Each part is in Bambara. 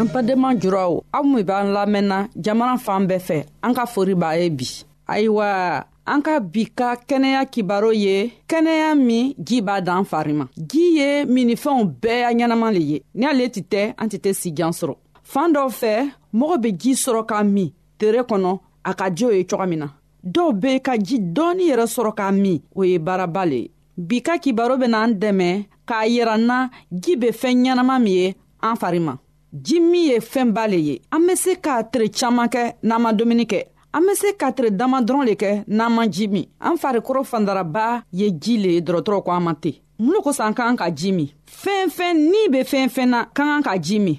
an badenma juraw aw min b'an lamɛnna jamana fan bɛɛ fɛ an ka fori b'a ye bi ayiwa an ka bi ka kɛnɛya kibaro ye kɛnɛya min ji b'a dan fari ma ji ye minnifɛnw bɛɛ ya ɲɛnama le ye ni ale tɛ tɛ an tɛ tɛ sijan sɔrɔ fan dɔw fɛ mɔgɔ bɛ ji sɔrɔ k'a min tere kɔnɔ a ka jo ye cogo min na dɔw be ka ji dɔɔni yɛrɛ sɔrɔ k'a min o ye baaraba le ye bi ka kibaro bena an dɛmɛ k'a yira n na ji be fɛɛn ɲɛnama min ye an fari ma ji min ye fɛnba le ye an be se ka tere caaman kɛ n'an ma dumuni kɛ an be se ka tere dama dɔrɔn le kɛ n'an ma ji min an farikɔrɔ fandaraba ye ji le ye dɔrɔtɔrɔ ko an ma ten mun kosɔn an k'an ka ji min fɛn fɛn ni be fɛn fɛn na ka kan ka ji min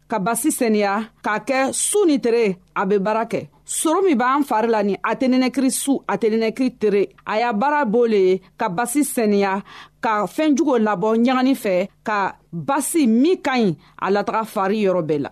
ka basi sɛniya k'a kɛ su ni tere a be baara kɛ soro min b'an fari la ni a tɛ nɛnɛkiri su a tɛ nɛnɛkiri tere a y'a baara b'o le ye ka basi sɛniya ka fɛɛn jugo labɔ ɲagani fɛ ka basi min ka ɲi a lataga fari yɔrɔ bɛɛ la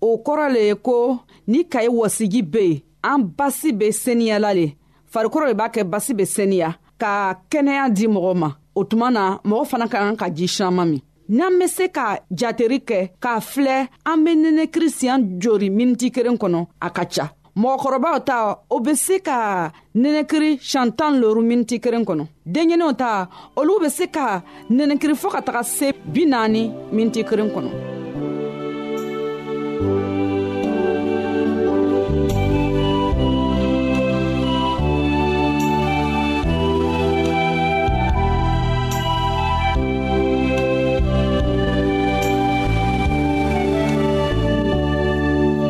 o kɔrɔ le ye ko ni kayi wɔsiji be yen an basi be seniyala le farikolo le b'a kɛ basi be seniya ka kɛnɛya di mɔgɔ ma o tuma na mɔgɔ fana ka kan ka ji siyaman min n'an be se ka jateri kɛ k'a filɛ an be nenekiri siyan jori miniti keren kɔnɔ a ka ca mɔgɔkɔrɔbaw ta o bɛ se ka nɛnɛkiri siɲɛ tan ni loru miniti kelen kɔnɔ denɲɛninw ta olu bɛ se ka nɛnɛkiri fɔ ka taga se bi naani miniti kelen kɔnɔ.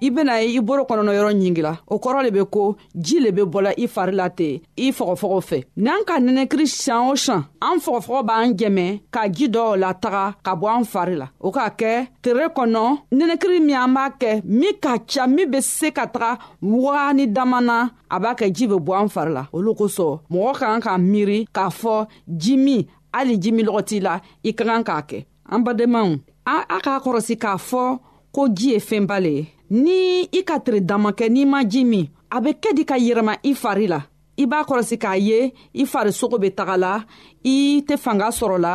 i bena ye i boro kɔnɔnɔ yɔrɔ ɲingila o kɔrɔ le be ko ji le be bɔla i fari la ten i fɔgɔfɔgɔ fɛ n'an ka nɛnɛkiri sian o sian an fɔgɔfɔgɔ b'an jɛmɛ ka ji dɔw la taga ka bɔ an fari la o k'a kɛ tere kɔnɔ nɛnɛkiri min an b'a kɛ min ka ca min be se ka taga wagani dama na a b'a kɛ ji be bɔ an fari la olu kosɔn mɔgɔ ka kan ka miiri k'a fɔ ji min hali ji min lɔgɔ t'i la i ka kan k'a kɛ an badenmaw an a k'a kɔrɔsi k'a fɔ ko ji ye fɛnba le ye ni i ka tere dama kɛ n'i ma ji min a be kɛ di ka yɛrɛma i fari la i b'a kɔrɔsi k'a ye i farisogo be taga la i tɛ fanga sɔrɔ la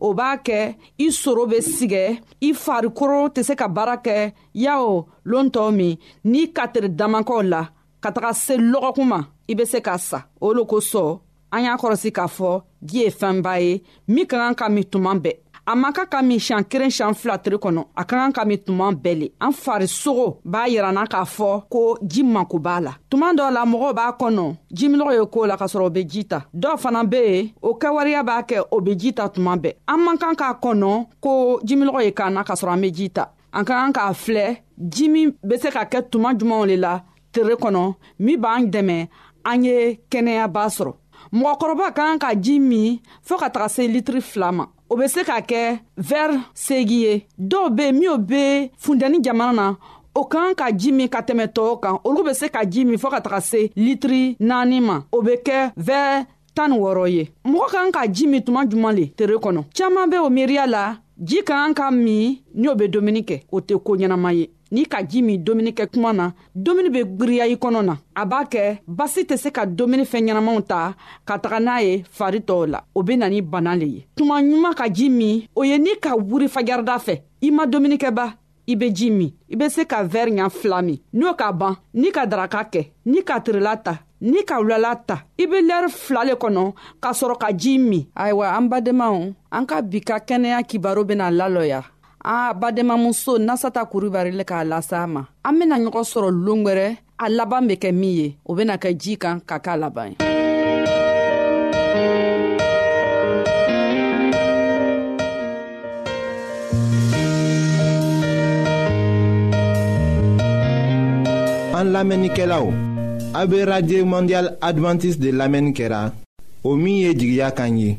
o b'a kɛ i soro be sigɛ i farikoro tɛ se ka baara kɛ yawo lontɔɔ min n'i ka tere damakɛw la ka taga se lɔgɔkun ma i be se ka sa o lo kosɔn an y'a kɔrɔsi k'a fɔ ji ye fɛnba ye min ka kan ka min tuma bɛɛ a man kan ka min siɲan kelen siɲan fila tiri kɔnɔ a ka kan ka min tuma bɛɛ le an farisogo b'a yiranna k'a fɔ ko ji mako b'a la tuma dɔ la mɔgɔw b'a kɔnɔ jiminɔgɔ ye koo la k'a sɔrɔ o be ji ta dɔw fana be yen o kɛwariya b'a kɛ o be ji ta tuma bɛɛ an man kan k'a kɔnɔ ko jiminɔgɔ ye k'an na k'a sɔrɔ an be ji ta an ka kan k'a filɛ ji min bɛ se ka kɛ tuma jumanw le la tere kɔnɔ min b'an dɛmɛ an ye kɛnɛyaba sɔrɔ mɔgɔkɔrɔba ka kan ka ji min fɔɔ ka taga se litiri fila ma o bɛ se ka kɛ vɛri segi ye dɔw be yen minw be funtɛni jamana na o ka kan ka ji min ka tɛmɛ tɔɔw kan olu bɛ se ka ji min fɔɔ ka taga se litiri naani ma o bɛ kɛ vɛri tan ni wɔɔrɔ ye mɔgɔ kan ka ji min tuma juman le tere kɔnɔ caaman be o miiriya la ji ka kan ka min ni o be dumuni kɛ o tɛ ko ɲɛnama ye n'i ka ji min dumuni kɛ kuma na dumuni bɛ giriya i kɔnɔ na a b'a kɛ basi tɛ se ka dumuni fɛn ɲɛnamaw ta ka taga n'a ye fari tɔw la o bɛ na ni bana le ye tuma ɲuman ka ji min o ye ni ka wuri fajarida fɛ i ma dumunikɛba i be ji min i be se ka vɛri ɲa fila min n'o ka ban ni ka daraka kɛ ni ka tirila ta ni ka wulala ta i be lɛri fila le kɔnɔ ka sɔrɔ ka ji min ayiwa an badenmaw an ka bi ka kɛnɛya kibaro bena lalɔya a badenmamuso nasata kuribari le k'a lasa ma an bena ɲɔgɔn sɔrɔ longwɛrɛ a laban bɛ kɛ min ye o bɛna kɛ ji kan ka k'a laban ye an lamɛnnikɛlaw a bɛ radio mondial adventiste de lamɛnni kɛra o min ye jigiya kan ye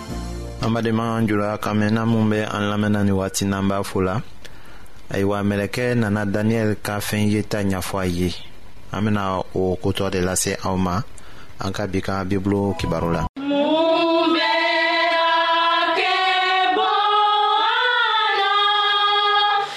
an badenma an jula ka mɛn na minw bɛ an lamɛnna ni waati n'an b'a fo la ayiwa mɛlɛkɛ nana daniyɛli ka fɛn yeta ɲafɔ a ye an bena o kotɔ de lase aw ma an ka bi ka bibulu kibaru la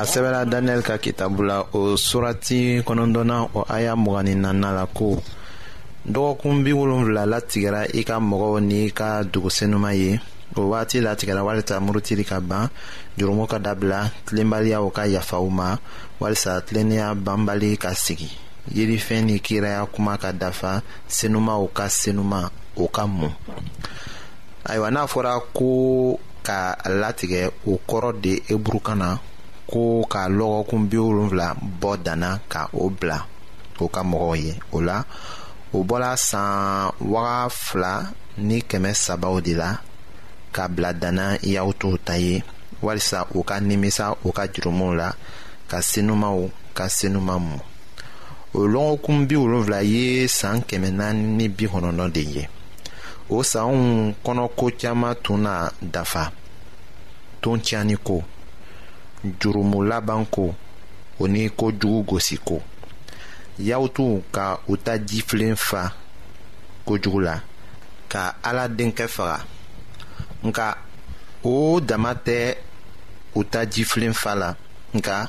a sɛbɛla daniyɛli ka kitabu la o surati kɔnɔntɔnna o aya mugan ni nanna la ko dɔgɔkun bi wolonfila latigɛra i ka mɔgɔw n'i ka dugusenuma ye o waati latigɛra walisa murutili ka ban jurumu ka dabila tilenbaliyaw ka yafa u ma walisa tilennenya banbali ka sigi yirifɛn ni kiraya kuma ka dafa senumaw ka senuma o ka mun ayiwa n'a fɔra ko ka latigɛ o kɔrɔ de eburukan na ko ka lɔgɔkun bi wolonfila bɔ danna ka o bila o ka mɔgɔw ye o la o bɔla san waga fila ni kɛmɛ sabaw de la ka bila danna yaw to ta ye walisa u ka nimisa u ka jurumuw la ka senumaw ka senuma mu o lɔgɔkun bi wolonfila ye san kɛmɛ naani ni bi kɔnɔntɔn de ye o sanw kɔnɔ ko caman tun na dafa ton tiɲɛni ko jurumu laban ko o ni ko jugu gosi ko yaw tun ka u ta jifilen fa kojugu la ka ala denkɛ faga nka o dama tɛ u ta jifilen fa la nka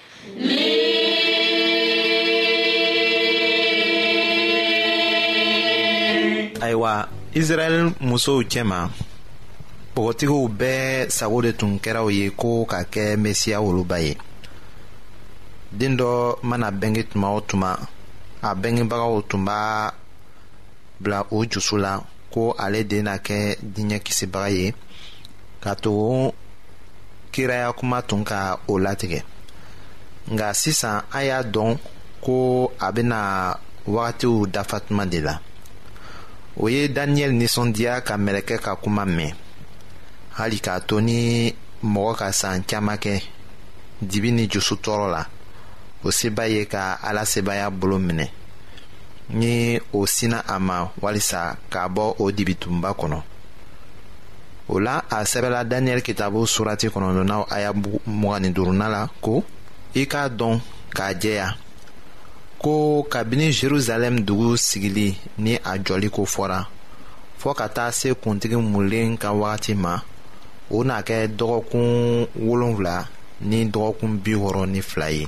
ayiwa israɛl musow cɛma bɔgɔtigiw bɛɛ sago de tun kɛra u ye ko ka kɛ mesiya woloba ye den dɔ mana bɛnge tuma o tuma a bɛngebagaw tun b'a bila o jusu la ko ale de na kɛ diɲɛ kisibaga ye ka to kiraya kuma tun ka o latigɛ nka sisan a y'a dɔn ko a bɛna wagatiw dafa tuma de la o ye daniyɛli nisɔndiya ka mɛlɛkɛ ka kuma mɛn hali k'a to ni mɔgɔ ka san caman kɛ dibi ni jusu tɔɔrɔ la o seba ye ka ala sebaya bolo minɛ ni o sinna a ma walisa k'a bɔ o dibitunba kɔnɔ o la a sɛbɛla daniyɛli kitabu surati kɔnɔntɔnnaw aya mugan ni duurunan la ko i k'a dɔn k'a jɛya ko kabini jerusalɛm dugu sigili ni a jɔli ko fɔra fɔɔ ka taa se kuntigi mulen ka wagati ma o na kɛ dɔgɔkun wolonfila ni dɔgɔkun bi wɔɔrɔ ni fila ye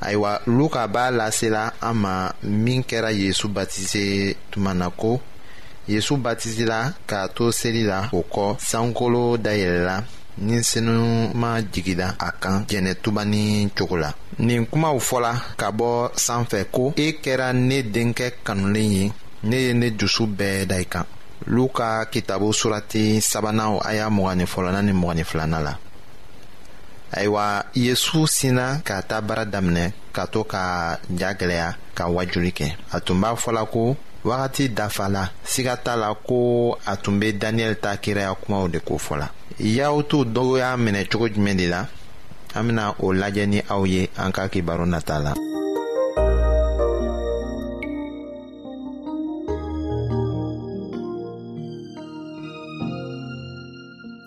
ayiwa luka b'a lasela an ma min kɛra yezu batise tuma na ko yezu batisela k'a to seli la o kɔ sankolo dayɛlɛla ni senuma jigila a kan jɛnɛtuba ni cogo la nin kumaw fɔla ka bɔ sanfɛ ko e kɛra ne denkɛ kanulen ye ne ye ne dusu bɛɛ da i kan luka kitabu surati sabanan a y'a mɔgɔ ni fɔlɔna ni mɔgɔ ni filana la ayiwa yesu sinna ka taa baara daminɛ ka to ka ja gwɛlɛya ka wajuli kɛ a tun b'a fɔla ko wagati dafa la siga t'a la ko a tun be daniyɛli ta kiraya kumaw de ko fɔla yahutu dɔw y'a minɛ cogo jumɛn de la an bena o lajɛ ni aw ye an ka kibaru nata la